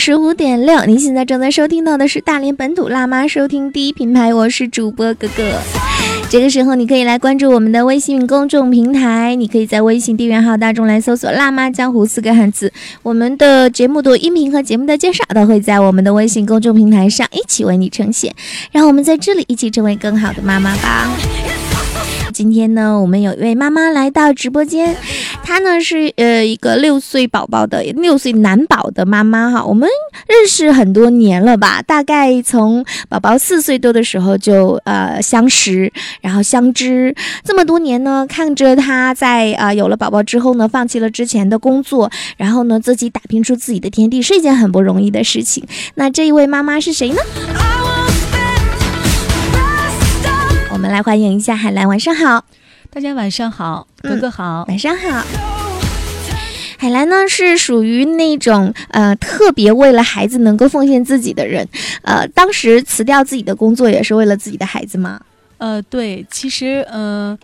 十五点六，您现在正在收听到的是大连本土辣妈收听第一品牌，我是主播哥哥。这个时候，你可以来关注我们的微信公众平台，你可以在微信订阅号当中来搜索“辣妈江湖”四个汉字。我们的节目的音频和节目的介绍都会在我们的微信公众平台上一起为你呈现。让我们在这里一起成为更好的妈妈吧。今天呢，我们有一位妈妈来到直播间，她呢是呃一个六岁宝宝的六岁男宝的妈妈哈。我们认识很多年了吧？大概从宝宝四岁多的时候就呃相识，然后相知这么多年呢，看着他在啊有了宝宝之后呢，放弃了之前的工作，然后呢自己打拼出自己的天地，是一件很不容易的事情。那这一位妈妈是谁呢？我们来欢迎一下海兰，晚上好，大家晚上好，哥哥好，晚上好。海兰呢是属于那种呃特别为了孩子能够奉献自己的人，呃，当时辞掉自己的工作也是为了自己的孩子吗？呃，对，其实呃。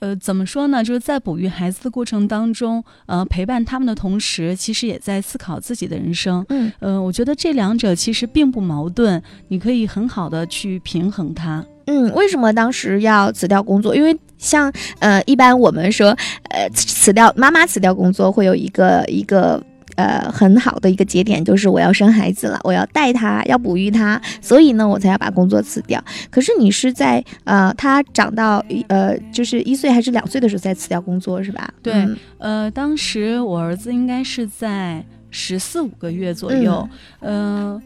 呃，怎么说呢？就是在哺育孩子的过程当中，呃，陪伴他们的同时，其实也在思考自己的人生。嗯，呃，我觉得这两者其实并不矛盾，你可以很好的去平衡它。嗯，为什么当时要辞掉工作？因为像呃，一般我们说，呃，辞掉妈妈辞掉工作会有一个一个。呃，很好的一个节点就是我要生孩子了，我要带他，要哺育他，所以呢，我才要把工作辞掉。可是你是在呃，他长到呃，就是一岁还是两岁的时候才辞掉工作，是吧？对，呃，当时我儿子应该是在十四五个月左右，嗯，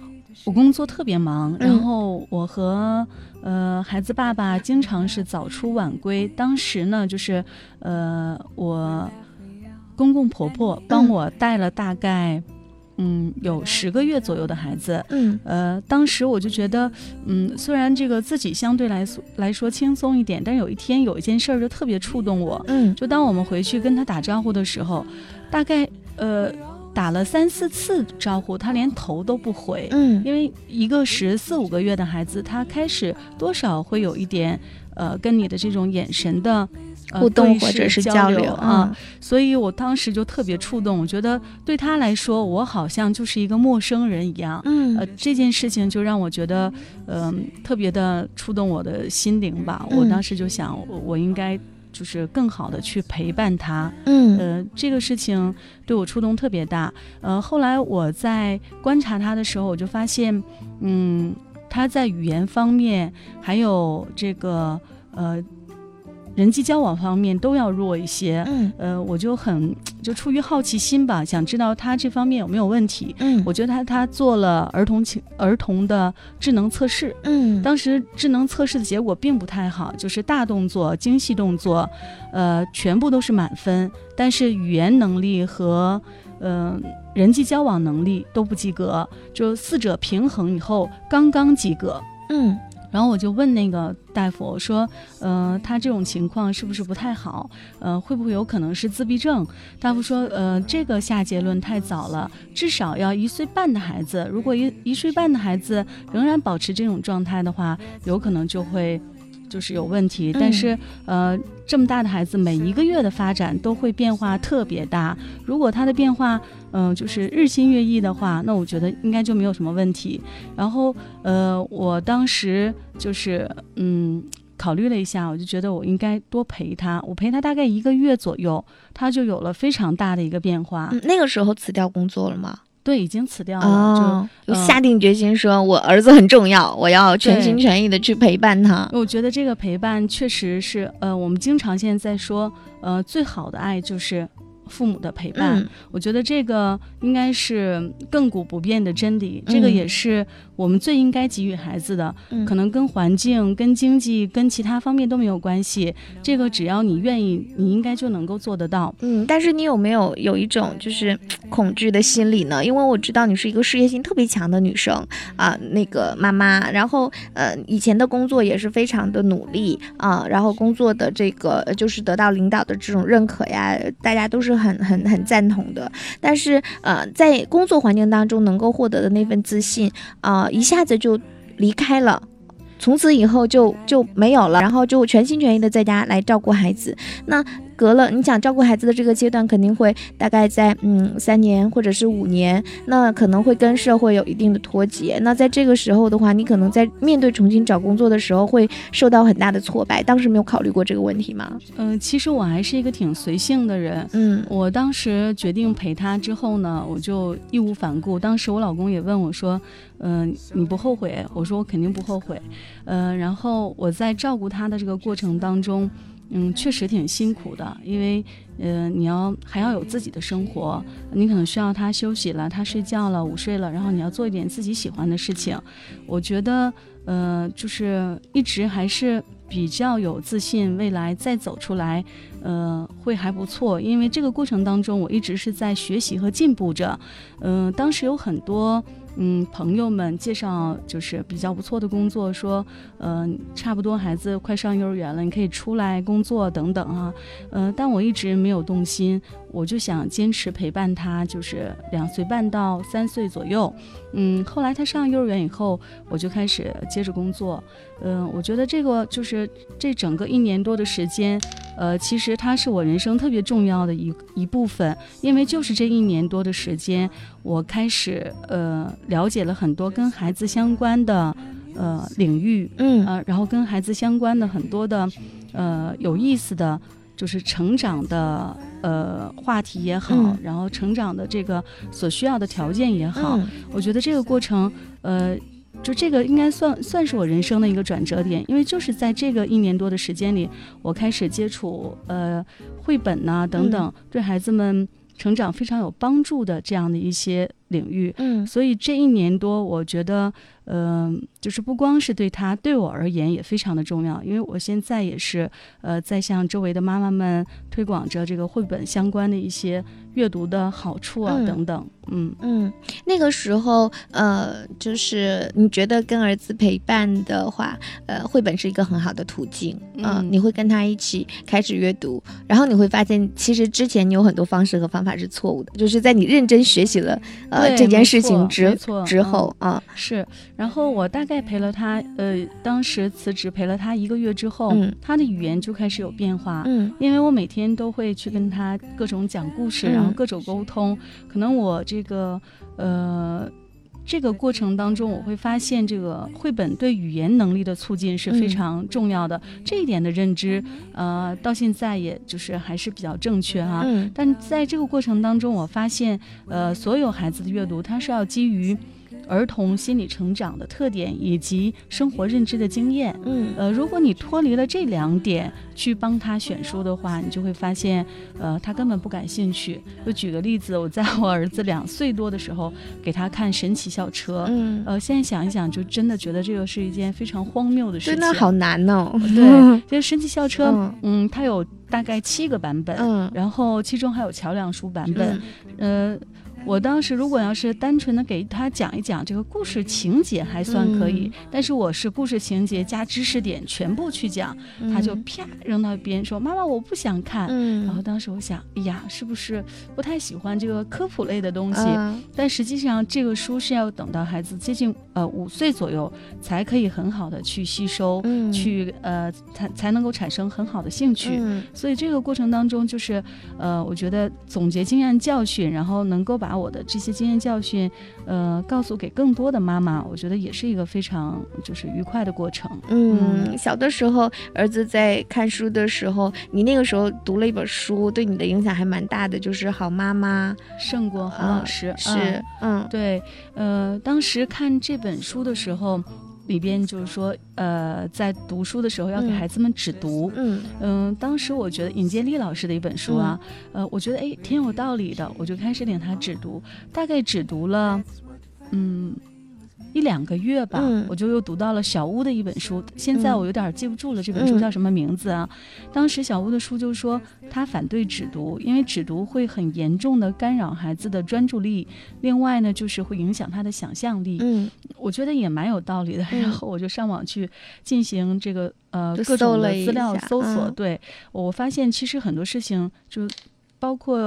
我工作特别忙，然后我和呃孩子爸爸经常是早出晚归。当时呢，就是呃我。公公婆婆帮我带了大概，嗯，有十个月左右的孩子。嗯，呃，当时我就觉得，嗯，虽然这个自己相对来说来说轻松一点，但有一天有一件事儿就特别触动我。嗯，就当我们回去跟他打招呼的时候，大概呃打了三四次招呼，他连头都不回。嗯，因为一个十四五个月的孩子，他开始多少会有一点呃跟你的这种眼神的。互动或者是交流啊，所以我当时就特别触动，我觉得对他来说，我好像就是一个陌生人一样。嗯，呃，这件事情就让我觉得，嗯，特别的触动我的心灵吧。我当时就想，我应该就是更好的去陪伴他。嗯，呃，这个事情对我触动特别大。呃，后来我在观察他的时候，我就发现，嗯，他在语言方面还有这个，呃。人际交往方面都要弱一些，嗯，呃，我就很就出于好奇心吧，想知道他这方面有没有问题，嗯，我觉得他他做了儿童情儿童的智能测试，嗯，当时智能测试的结果并不太好，就是大动作、精细动作，呃，全部都是满分，但是语言能力和嗯人际交往能力都不及格，就四者平衡以后刚刚及格，嗯。然后我就问那个大夫，我说：“呃，他这种情况是不是不太好？呃，会不会有可能是自闭症？”大夫说：“呃，这个下结论太早了，至少要一岁半的孩子。如果一一岁半的孩子仍然保持这种状态的话，有可能就会。”就是有问题，但是呃，这么大的孩子每一个月的发展都会变化特别大。如果他的变化嗯就是日新月异的话，那我觉得应该就没有什么问题。然后呃，我当时就是嗯考虑了一下，我就觉得我应该多陪他。我陪他大概一个月左右，他就有了非常大的一个变化。那个时候辞掉工作了吗？对，已经辞掉了，就下定决心说，我儿子很重要，我要全心全意的去陪伴他。我觉得这个陪伴确实是，呃，我们经常现在在说，呃，最好的爱就是。父母的陪伴，我觉得这个应该是亘古不变的真理。这个也是我们最应该给予孩子的。可能跟环境、跟经济、跟其他方面都没有关系。这个只要你愿意，你应该就能够做得到。嗯，但是你有没有有一种就是恐惧的心理呢？因为我知道你是一个事业心特别强的女生啊，那个妈妈，然后呃，以前的工作也是非常的努力啊，然后工作的这个就是得到领导的这种认可呀，大家都是。很很很赞同的，但是呃，在工作环境当中能够获得的那份自信啊，一下子就离开了，从此以后就就没有了，然后就全心全意的在家来照顾孩子。那隔了你想照顾孩子的这个阶段，肯定会大概在嗯三年或者是五年，那可能会跟社会有一定的脱节。那在这个时候的话，你可能在面对重新找工作的时候，会受到很大的挫败。当时没有考虑过这个问题吗？嗯，其实我还是一个挺随性的人。嗯，我当时决定陪他之后呢，我就义无反顾。当时我老公也问我说：“嗯，你不后悔？”我说：“我肯定不后悔。”嗯，然后我在照顾他的这个过程当中，嗯，确实挺辛苦的，因为呃，你要还要有自己的生活，你可能需要他休息了，他睡觉了，午睡了，然后你要做一点自己喜欢的事情。我觉得，呃，就是一直还是比较有自信，未来再走出来，呃，会还不错。因为这个过程当中，我一直是在学习和进步着。嗯，当时有很多。嗯，朋友们介绍就是比较不错的工作，说，嗯，差不多孩子快上幼儿园了，你可以出来工作等等啊，嗯，但我一直没有动心，我就想坚持陪伴他，就是两岁半到三岁左右，嗯，后来他上幼儿园以后，我就开始接着工作，嗯，我觉得这个就是这整个一年多的时间，呃，其实它是我人生特别重要的一一部分，因为就是这一年多的时间，我开始呃。了解了很多跟孩子相关的呃领域，嗯。呃，然后跟孩子相关的很多的呃有意思的，就是成长的呃话题也好，然后成长的这个所需要的条件也好，我觉得这个过程呃，就这个应该算算是我人生的一个转折点，因为就是在这个一年多的时间里，我开始接触呃绘本呐等等，对孩子们成长非常有帮助的这样的一些。领域，嗯，所以这一年多，我觉得，嗯，就是不光是对他，对我而言也非常的重要，因为我现在也是，呃，在向周围的妈妈们推广着这个绘本相关的一些阅读的好处啊，等等，嗯。嗯，那个时候，呃，就是你觉得跟儿子陪伴的话，呃，绘本是一个很好的途径，嗯，你会跟他一起开始阅读，然后你会发现，其实之前你有很多方式和方法是错误的，就是在你认真学习了。这件事情之之后啊，是，然后我大概陪了他，呃，当时辞职陪了他一个月之后，他的语言就开始有变化，嗯，因为我每天都会去跟他各种讲故事，然后各种沟通，可能我这个，呃。这个过程当中，我会发现这个绘本对语言能力的促进是非常重要的。这一点的认知，呃，到现在也就是还是比较正确哈。但在这个过程当中，我发现，呃，所有孩子的阅读，它是要基于。儿童心理成长的特点以及生活认知的经验，嗯，呃，如果你脱离了这两点去帮他选书的话，你就会发现，呃，他根本不感兴趣。就举个例子，我在我儿子两岁多的时候给他看《神奇校车》，嗯，呃，现在想一想，就真的觉得这个是一件非常荒谬的事情，真的好难哦。对，就是《神奇校车》，嗯，它有大概七个版本，嗯，然后其中还有桥梁书版本，呃。我当时如果要是单纯的给他讲一讲这个故事情节还算可以，但是我是故事情节加知识点全部去讲，他就啪扔到一边说：“妈妈，我不想看。”然后当时我想，哎呀，是不是不太喜欢这个科普类的东西？但实际上这个书是要等到孩子接近呃五岁左右才可以很好的去吸收，去呃才才能够产生很好的兴趣。所以这个过程当中就是呃，我觉得总结经验教训，然后能够把。我的这些经验教训，呃，告诉给更多的妈妈，我觉得也是一个非常就是愉快的过程。嗯，小的时候儿子在看书的时候，你那个时候读了一本书，对你的影响还蛮大的，就是《好妈妈胜过好老师》。是，嗯，对，呃，当时看这本书的时候。里边就是说，呃，在读书的时候要给孩子们只读。嗯嗯，当时我觉得尹建莉老师的一本书啊，呃，我觉得哎挺有道理的，我就开始领他只读，大概只读了，嗯。一两个月吧，我就又读到了小屋的一本书。现在我有点记不住了，这本书叫什么名字啊？当时小屋的书就说他反对只读，因为只读会很严重的干扰孩子的专注力，另外呢就是会影响他的想象力。嗯，我觉得也蛮有道理的。然后我就上网去进行这个呃各种的资料搜索，对我发现其实很多事情就。包括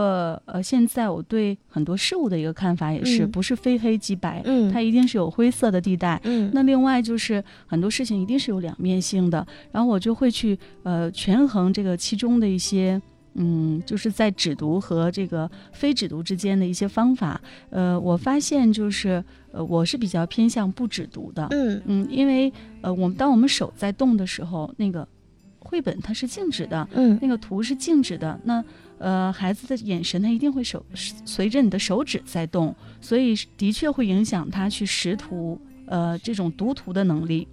呃，现在我对很多事物的一个看法也是，不是非黑即白，嗯，它一定是有灰色的地带，嗯。那另外就是很多事情一定是有两面性的，然后我就会去呃权衡这个其中的一些嗯，就是在只读和这个非只读之间的一些方法。呃，我发现就是呃，我是比较偏向不只读的。嗯嗯，因为呃，我们当我们手在动的时候，那个绘本它是静止的，嗯那个图是静止的，那呃，孩子的眼神他一定会手随着你的手指在动，所以的确会影响他去识图，呃，这种读图的能力。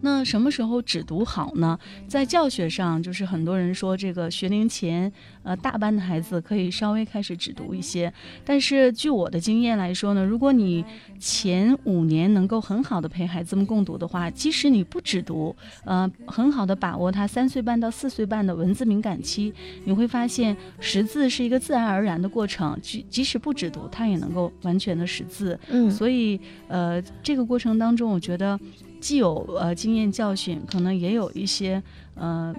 那什么时候只读好呢？在教学上，就是很多人说这个学龄前，呃，大班的孩子可以稍微开始只读一些。但是据我的经验来说呢，如果你前五年能够很好的陪孩子们共读的话，即使你不只读，呃，很好的把握他三岁半到四岁半的文字敏感期，你会发现识字是一个自然而然的过程。即即使不只读，他也能够完全的识字。嗯所以，呃，这个过程当中，我觉得既有呃经验教训，可能也有一些呃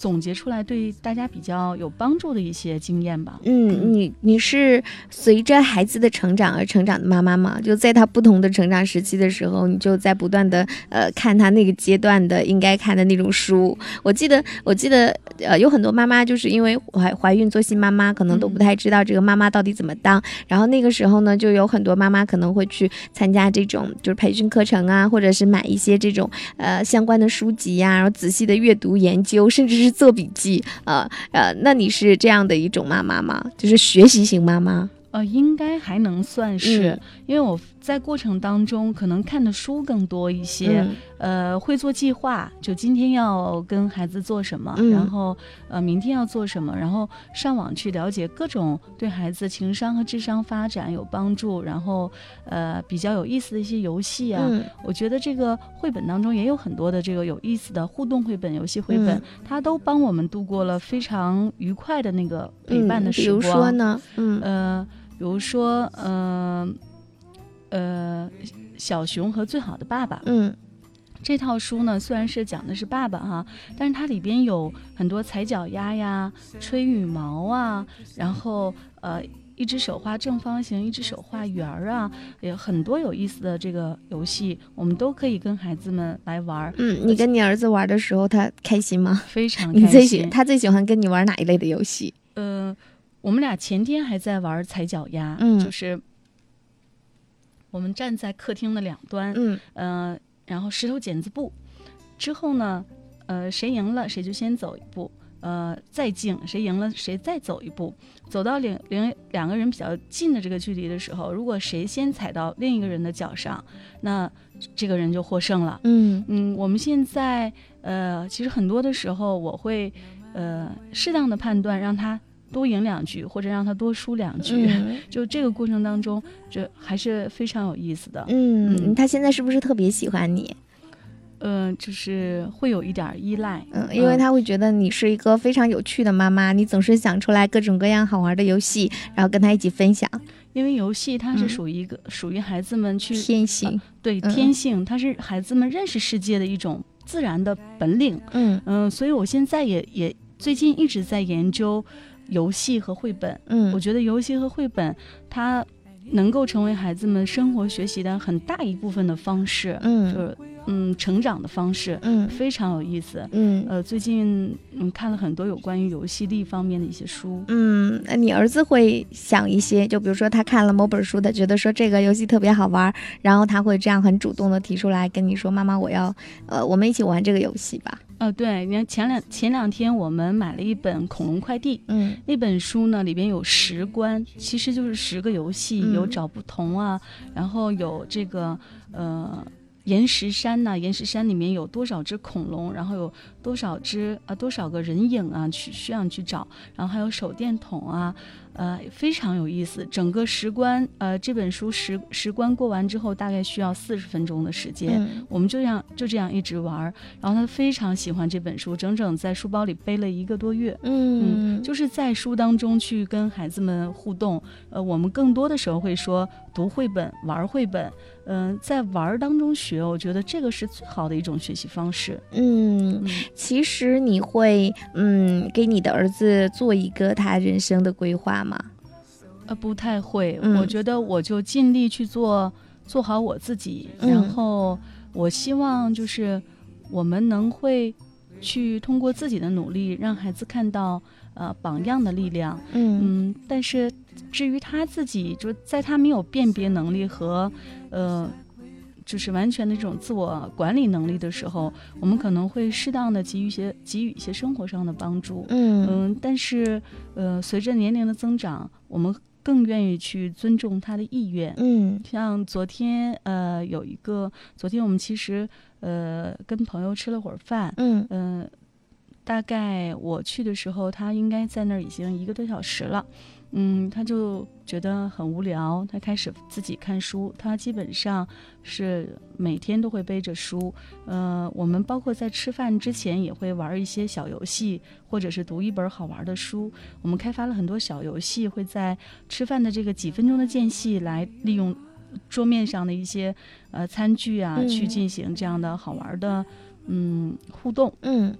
总结出来对大家比较有帮助的一些经验吧。嗯，你你是随着孩子的成长而成长的妈妈吗？就在他不同的成长时期的时候，你就在不断的呃看他那个阶段的应该看的那种书。我记得我记得呃有很多妈妈就是因为怀怀孕做新妈妈，可能都不太知道这个妈妈到底怎么当。然后那个时候呢，就有很多妈妈可能会去参加这种就是培训课程啊，或者是买一些这种呃相关的书籍呀、然后仔细的阅读研究，甚至是做笔记。呃呃，那你是这样的一种妈妈吗？就是学习型妈妈？呃，应该还能算是，嗯因为我在过程当中可能看的书更多一些，嗯呃，会做计划，就今天要跟孩子做什么，嗯然后呃，明天要做什么，然后上网去了解各种对孩子情商和智商发展有帮助，然后呃，比较有意思的一些游戏啊。嗯我觉得这个绘本当中也有很多的这个有意思的互动绘本、游戏绘本，嗯它都帮我们度过了非常愉快的那个陪伴的嗯，比时光。如说呢？嗯呃，比如说，呃，呃，小熊和最好的爸爸嗯这套书呢，虽然是讲的是爸爸哈，但是它里边有很多踩脚丫呀、吹羽毛啊，然后呃。一只手画正方形，一只手画圆儿啊，有很多有意思的这个游戏，我们都可以跟孩子们来玩儿，嗯，你跟你儿子玩的时候，他开心吗？非常开心。最喜他最喜欢跟你玩哪一类的游戏？呃，我们俩前天还在玩踩脚丫，嗯就是我们站在客厅的两端，嗯。呃，然后石头剪子布，之后呢，呃，谁赢了谁就先走一步，呃，再进谁赢了谁再走一步，走到两两两个人比较近的这个距离的时候，如果谁先踩到另一个人的脚上，那这个人就获胜了。嗯。嗯，我们现在呃，其实很多的时候我会呃适当的判断，让他多赢两局，或者让他多输两局。嗯 就这个过程当中，这还是非常有意思的。嗯，嗯他现在是不是特别喜欢你？嗯、就是会有一点儿依赖。嗯，因为他会觉得你是一个非常有趣的妈妈，你总是想出来各种各样好玩的游戏，然后跟他一起分享。因为游戏它是嗯属于一个、属于孩子们去天性，对嗯天性，它是孩子们认识世界的一种自然的本领。嗯嗯、所以我现在也也最近一直在研究游戏和绘本。嗯我觉得游戏和绘本它能够成为孩子们生活学习的很大一部分的方式，嗯就嗯是嗯成长的方式，嗯非常有意思。嗯呃，最近嗯看了很多有关于游戏力方面的一些书。嗯，那你儿子会想一些，就比如说他看了某本书，他觉得说这个游戏特别好玩，然后他会这样很主动的提出来跟你说：“妈妈，我要，呃，我们一起玩这个游戏吧。呃，对，你看前两前两天我们买了一本《恐龙快递》，”嗯那本书呢里边有十关，其实就是十个游戏，嗯有找不同啊，然后有这个呃。岩石山呐、岩石山里面有多少只恐龙，然后有多少只啊、多少个人影啊，去需要你去找，然后还有手电筒啊，呃，非常有意思。整个十关，呃，这本书十十关过完之后，大概需要四十分钟的时间。嗯我们就这样就这样一直玩儿，然后他非常喜欢这本书，整整在书包里背了一个多月。嗯就是在书当中去跟孩子们互动。呃，我们更多的时候会说读绘本、玩绘本。嗯、在玩儿当中学，我觉得这个是最好的一种学习方式。嗯，嗯，其实你会嗯给你的儿子做一个他人生的规划吗？呃，不太会。嗯我觉得我就尽力去做，做好我自己。嗯然后我希望就是我们能会去通过自己的努力让孩子看到呃榜样的力量。嗯嗯，但是至于他自己，就在他没有辨别能力和呃。就是完全的这种自我管理能力的时候，我们可能会适当的给予一些给予一些生活上的帮助。嗯嗯，但是呃，随着年龄的增长，我们更愿意去尊重他的意愿。嗯像昨天呃有一个，昨天我们其实呃跟朋友吃了会儿饭，嗯嗯、大概我去的时候，他应该在那儿已经一个多小时了。嗯，他就觉得很无聊，他开始自己看书。他基本上是每天都会背着书。呃，我们包括在吃饭之前也会玩一些小游戏，或者是读一本好玩的书。我们开发了很多小游戏，会在吃饭的这个几分钟的间隙来利用桌面上的一些呃餐具啊，嗯去进行这样的好玩的嗯互动。嗯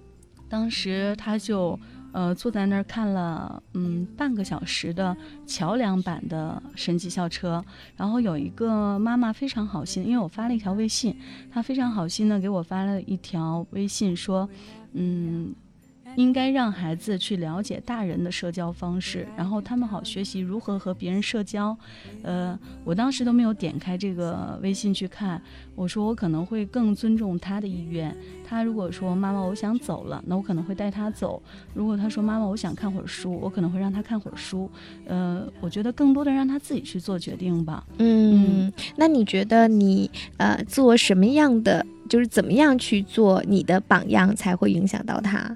当时他就呃坐在那儿看了嗯半个小时的桥梁版的神奇校车，然后有一个妈妈非常好心，因为我发了一条微信，她非常好心的给我发了一条微信说，嗯。应该让孩子去了解大人的社交方式，然后他们好学习如何和别人社交。呃，我当时都没有点开这个微信去看，我说我可能会更尊重他的意愿。他如果说妈妈我想走了，那我可能会带他走；如果他说妈妈我想看会儿书，我可能会让他看会儿书。呃，我觉得更多的让他自己去做决定吧。嗯，那你觉得你呃做什么样的，就是怎么样去做你的榜样才会影响到他？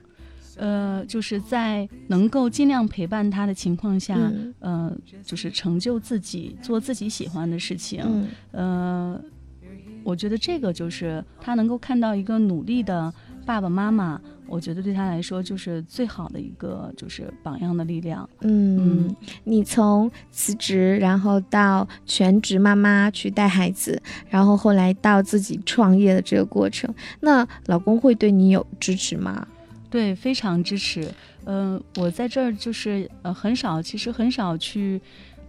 呃，就是在能够尽量陪伴他的情况下，嗯呃，就是成就自己，做自己喜欢的事情。嗯呃，我觉得这个就是他能够看到一个努力的爸爸妈妈，我觉得对他来说就是最好的一个就是榜样的力量。嗯，你从辞职，然后到全职妈妈去带孩子，然后后来到自己创业的这个过程，那老公会对你有支持吗？对，非常支持。嗯、我在这儿就是呃很少，其实很少去，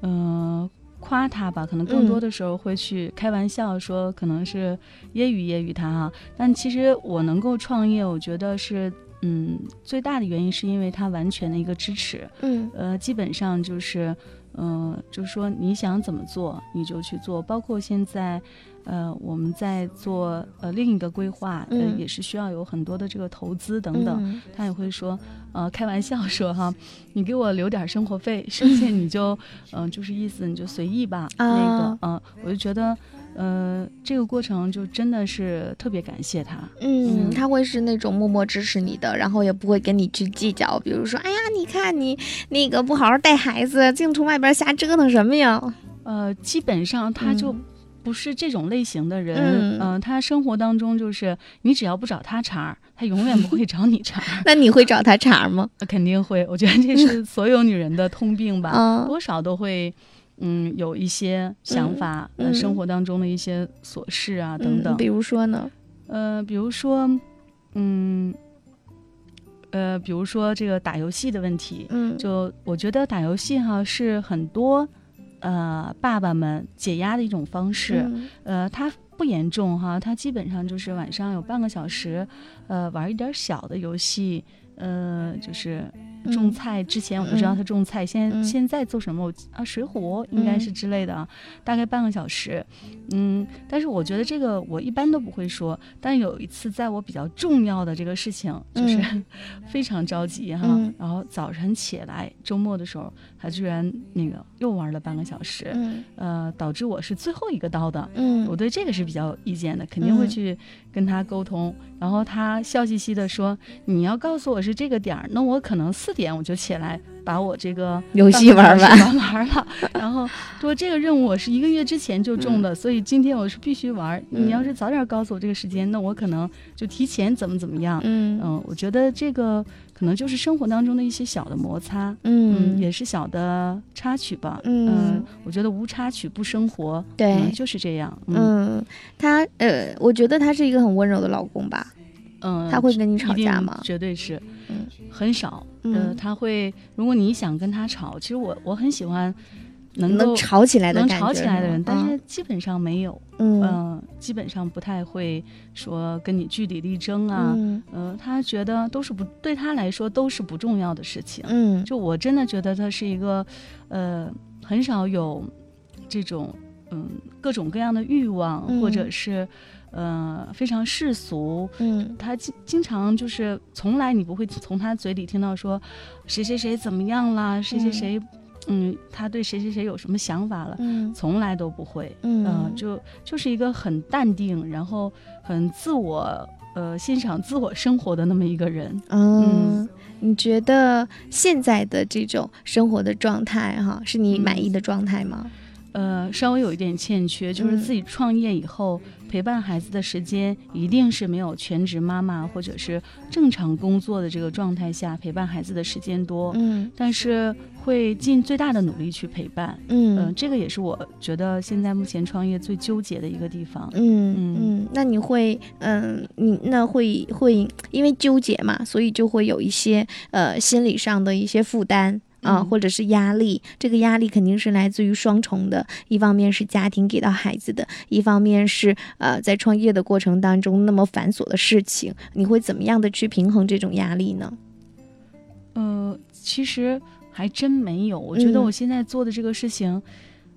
嗯、夸他吧，可能更多嗯的时候会去开玩笑说，可能是揶揄揶揄他哈。但其实我能够创业，我觉得是嗯最大的原因是因为他完全的一个支持。嗯呃，基本上就是，嗯、就是说你想怎么做你就去做，包括现在，呃，我们在做呃另一个规划，呃，嗯也是需要有很多的这个投资等等。嗯他也会说，呃，开玩笑说哈，你给我留点生活费，剩下你就，嗯、就是意思你就随意吧。那啊个，嗯、我就觉得，呃，这个过程就真的是特别感谢他。嗯，嗯他会是那种默默支持你的，然后也不会跟你去计较，比如说，哎呀，你看你那个不好好带孩子，净从外边瞎折腾什么呀？呃，基本上他就嗯不是这种类型的人，嗯呃他生活当中就是你只要不找他茬儿，他永远不会找你茬儿，那你会找他茬吗？呃肯定会。我觉得这是 所有女人的通病吧，啊，多少都会。嗯，有一些想法，嗯呃，生活当中的一些琐事啊，等等。嗯，比如说呢？呃，比如说，嗯，呃，比如说这个打游戏的问题，嗯，就我觉得打游戏哈是很多呃爸爸们解压的一种方式，嗯。呃，它不严重哈，它基本上就是晚上有半个小时，呃，玩一点小的游戏，呃，就是种嗯。菜之前我就知道他种菜，现现在做什么我啊水浒应该是之类的啊，大概半个小时，嗯，但是我觉得这个我一般都不会说，但有一次在我比较重要的这个事情，就是、非常着急哈，嗯。然后早晨起来周末的时候，他居然那个又玩了半个小时，嗯呃，导致我是最后一个到的。嗯我对这个是比较有意见的，肯定会嗯去跟他沟通。然后他笑嘻嘻的说：“你要告诉我是这个点儿，那我可能四点我就起来把我这个游戏玩完时 玩完了。然后说这个任务我是一个月之前就中的，所以今天我是必须玩。嗯你要是早点告诉我这个时间，那我可能就提前怎么怎么样。嗯嗯，我觉得这个可能就是生活当中的一些小的摩擦。嗯嗯，也是小的插曲吧。嗯我觉得无插曲不生活。对嗯就是这样。嗯嗯，他呃，我觉得他是一个很温柔的老公吧？嗯，他会跟你吵架吗？绝对是，嗯很少。呃，嗯，他会，如果你想跟他吵，其实我我很喜欢能够能吵起来的能，吵起来的人，但嗯是基本上没有。嗯，基本上不太会说跟你据理力争啊，嗯，他觉得都是不对他来说都是不重要的事情，嗯，就我真的觉得他是一个，呃，很少有这种嗯各种各样的欲望，或者是呃非常世俗，嗯，他经经常就是从来你不会从他嘴里听到说谁谁谁怎么样啦，谁谁谁。嗯，他对谁谁谁有什么想法了？嗯，从来都不会。嗯，就就是一个很淡定，然后很自我，呃，欣赏自我生活的那么一个人。嗯，你觉得现在的这种生活的状态，哈，是你满意的状态吗？呃，稍微有一点欠缺，就是自己创业以后陪伴孩子的时间，一定是没有全职妈妈或者是正常工作的这个状态下陪伴孩子的时间多。嗯，但是会尽最大的努力去陪伴。嗯，这个也是我觉得现在目前创业最纠结的一个地方。嗯嗯，那你会，嗯，你那会会因为纠结嘛，所以就会有一些呃心理上的一些负担。啊，或者是压力，这个压力肯定是来自于双重的，一方面是家庭给到孩子的，一方面是呃在创业的过程当中那么繁琐的事情，你会怎么样的去平衡这种压力呢？呃，其实还真没有，我觉得我现在做的这个事情，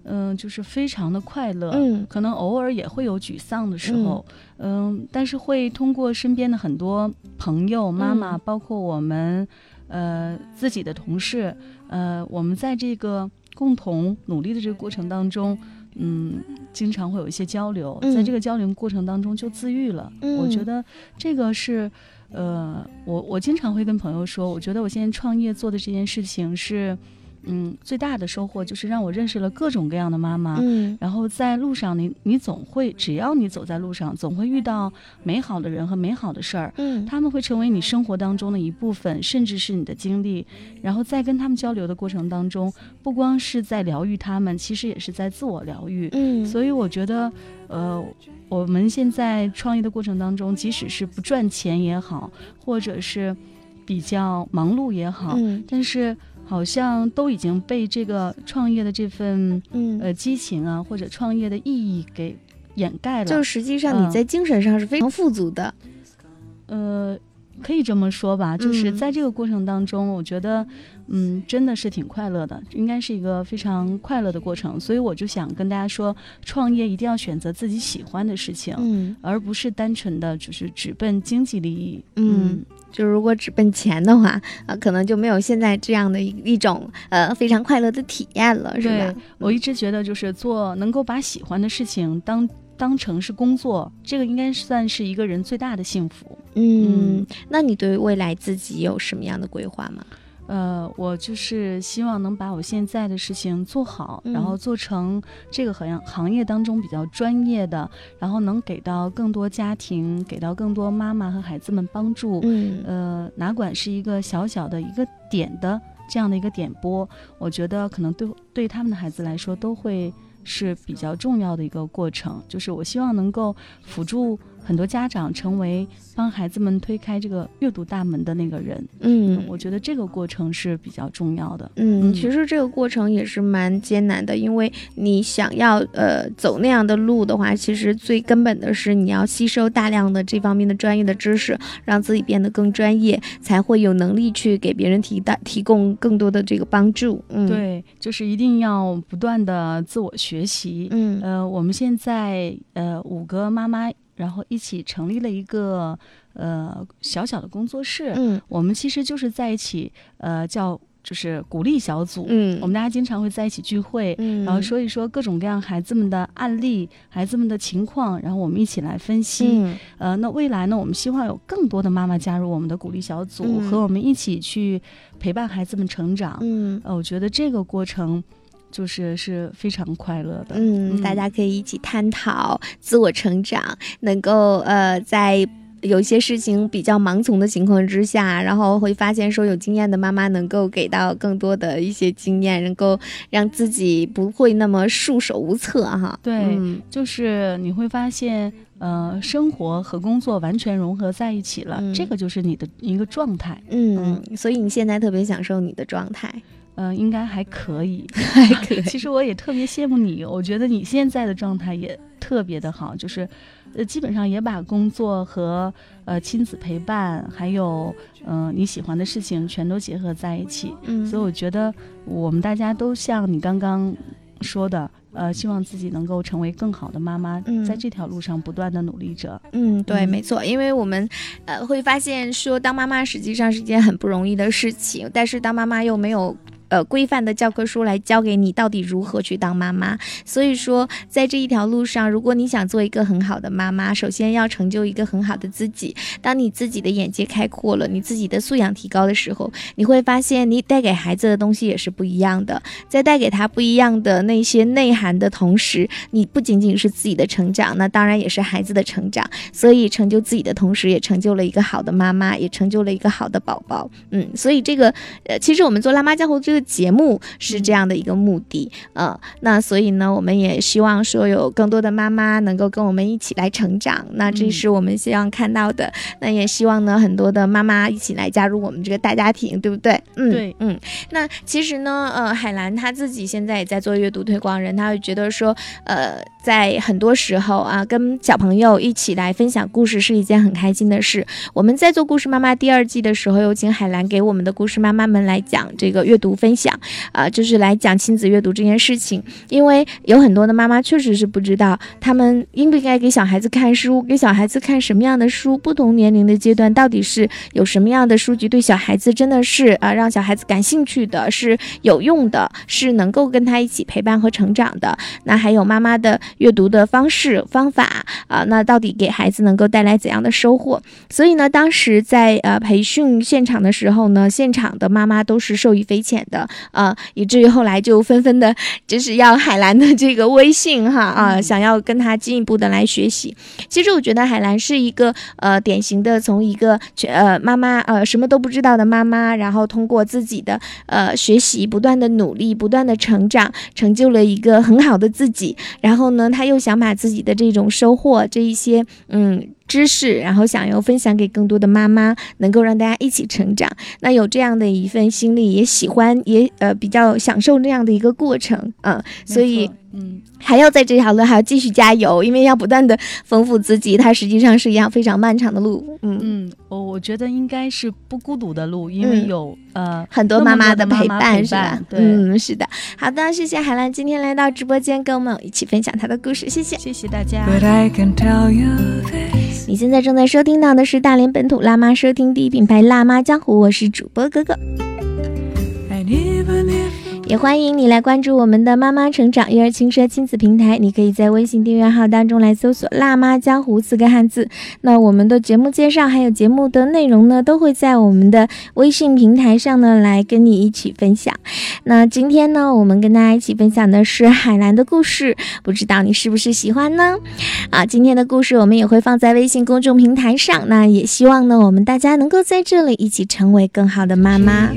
嗯，就是非常的快乐，嗯，可能偶尔也会有沮丧的时候，嗯，但是会通过身边的很多朋友、妈妈，包括我们。呃，自己的同事，呃，我们在这个共同努力的这个过程当中，嗯，经常会有一些交流，在这个交流过程当中就自愈了。我觉得这个是，呃，我我经常会跟朋友说，我觉得我现在创业做的这件事情是。嗯，最大的收获就是让我认识了各种各样的妈妈。嗯，然后在路上，你你总会，只要你走在路上，总会遇到美好的人和美好的事儿。嗯，他们会成为你生活当中的一部分，甚至是你的经历。然后在跟他们交流的过程当中，不光是在疗愈他们，其实也是在自我疗愈。嗯，所以我觉得，呃，我们现在创业的过程当中，即使是不赚钱也好，或者是比较忙碌也好，嗯，但是。好像都已经被这个创业的这份嗯呃激情啊，或者创业的意义给掩盖了。就实际上你在精神上是非常富足的，呃，可以这么说吧。就是在这个过程当中，我觉得嗯，真的是挺快乐的，应该是一个非常快乐的过程。所以我就想跟大家说，创业一定要选择自己喜欢的事情，嗯，而不是单纯的就是只奔经济利益，嗯。就如果只奔钱的话，啊，可能就没有现在这样的一一种呃非常快乐的体验了，是吧？我一直觉得，就是做能够把喜欢的事情当当成是工作，这个应该算是一个人最大的幸福。嗯，那你对未来自己有什么样的规划吗？呃，我就是希望能把我现在的事情做好，然后做成这个行行业当中比较专业的，然后能给到更多家庭，给到更多妈妈和孩子们帮助。嗯，呃，哪管是一个小小的一个点的这样的一个点播，我觉得可能对对他们的孩子来说都会是比较重要的一个过程。就是我希望能够辅助。很多家长成为帮孩子们推开这个阅读大门的那个人，嗯，我觉得这个过程是比较重要的。嗯，其实这个过程也是蛮艰难的，因为你想要呃走那样的路的话，其实最根本的是你要吸收大量的这方面的专业的知识，让自己变得更专业，才会有能力去给别人提大提供更多的这个帮助。嗯，对，就是一定要不断的自我学习。嗯，呃，我们现在呃五个妈妈。然后一起成立了一个呃小小的工作室，嗯，我们其实就是在一起，呃，叫就是鼓励小组，嗯，我们大家经常会在一起聚会，嗯，然后说一说各种各样孩子们的案例、孩子们的情况，然后我们一起来分析，呃，那未来呢，我们希望有更多的妈妈加入我们的鼓励小组，和我们一起去陪伴孩子们成长，嗯，呃，我觉得这个过程。就是是非常快乐的，嗯，大家可以一起探讨自我成长，能够呃在有些事情比较盲从的情况之下，然后会发现说有经验的妈妈能够给到更多的一些经验，能够让自己不会那么束手无策哈。对，就是你会发现，呃，生活和工作完全融合在一起了，这个就是你的一个状态。嗯，所以你现在特别享受你的状态。嗯，应该还可以，还可以。其实我也特别羡慕你，我觉得你现在的状态也特别的好，就是呃基本上也把工作和呃亲子陪伴，还有嗯你喜欢的事情全都结合在一起。嗯，所以我觉得我们大家都像你刚刚说的。呃，希望自己能够成为更好的妈妈，在这条路上不断的努力着。嗯，对，没错，因为我们呃会发现说，当妈妈实际上是一件很不容易的事情，但是当妈妈又没有。呃，规范的教科书来教给你到底如何去当妈妈。所以说，在这一条路上，如果你想做一个很好的妈妈，首先要成就一个很好的自己。当你自己的眼界开阔了，你自己的素养提高的时候，你会发现你带给孩子的东西也是不一样的。在带给他不一样的那些内涵的同时，你不仅仅是自己的成长，那当然也是孩子的成长。所以，成就自己的同时，也成就了一个好的妈妈，也成就了一个好的宝宝。嗯，所以这个呃，其实我们做辣妈江湖这个。节目是这样的一个目的，呃，那所以呢，我们也希望说有更多的妈妈能够跟我们一起来成长，那这是我们希望看到的。那也希望呢，很多的妈妈一起来加入我们这个大家庭，对不对？嗯，对，嗯。那其实呢，呃，海兰她自己现在也在做阅读推广人，她会觉得说，呃，在很多时候啊，跟小朋友一起来分享故事是一件很开心的事。我们在做故事妈妈第二季的时候，有请海兰给我们的故事妈妈们来讲这个阅读分。分享啊，就是来讲亲子阅读这件事情，因为有很多的妈妈确实是不知道，他们应不应该给小孩子看书，给小孩子看什么样的书，不同年龄的阶段到底是有什么样的书籍对小孩子真的是啊让小孩子感兴趣的，是有用的，是能够跟他一起陪伴和成长的。那还有妈妈的阅读的方式方法啊，那到底给孩子能够带来怎样的收获？所以呢，当时在呃培训现场的时候呢，现场的妈妈都是受益匪浅的。呃，以至于后来就纷纷的，就是要海兰的这个微信哈啊，想要跟他进一步的来学习。其实我觉得海兰是一个呃典型的从一个呃妈妈呃什么都不知道的妈妈，然后通过自己的呃学习，不断的努力，不断的成长，成就了一个很好的自己。然后呢，他又想把自己的这种收获这一些嗯。知识，然后想要分享给更多的妈妈，能够让大家一起成长。那有这样的一份心力，也喜欢，也呃比较享受这样的一个过程嗯，所以。嗯，还要在这条路还要继续加油，因为要不断的丰富自己，它实际上是一样非常漫长的路。嗯嗯，我我觉得应该是不孤独的路，因为有呃很多妈妈的陪伴，是吧？嗯，是的。好的，谢谢海兰今天来到直播间跟我们一起分享她的故事，谢谢，谢谢大家。你现在正在收听到的是大连本土辣妈收听第一品牌辣妈江湖，我是主播哥哥。也欢迎你来关注我们的妈妈成长育儿轻奢亲子平台，你可以在微信订阅号当中来搜索“辣妈江湖”四个汉字。那我们的节目介绍还有节目的内容呢，都会在我们的微信平台上呢来跟你一起分享。那今天呢，我们跟大家一起分享的是海兰的故事，不知道你是不是喜欢呢？啊，今天的故事我们也会放在微信公众平台上，那也希望呢，我们大家能够在这里一起成为更好的妈妈。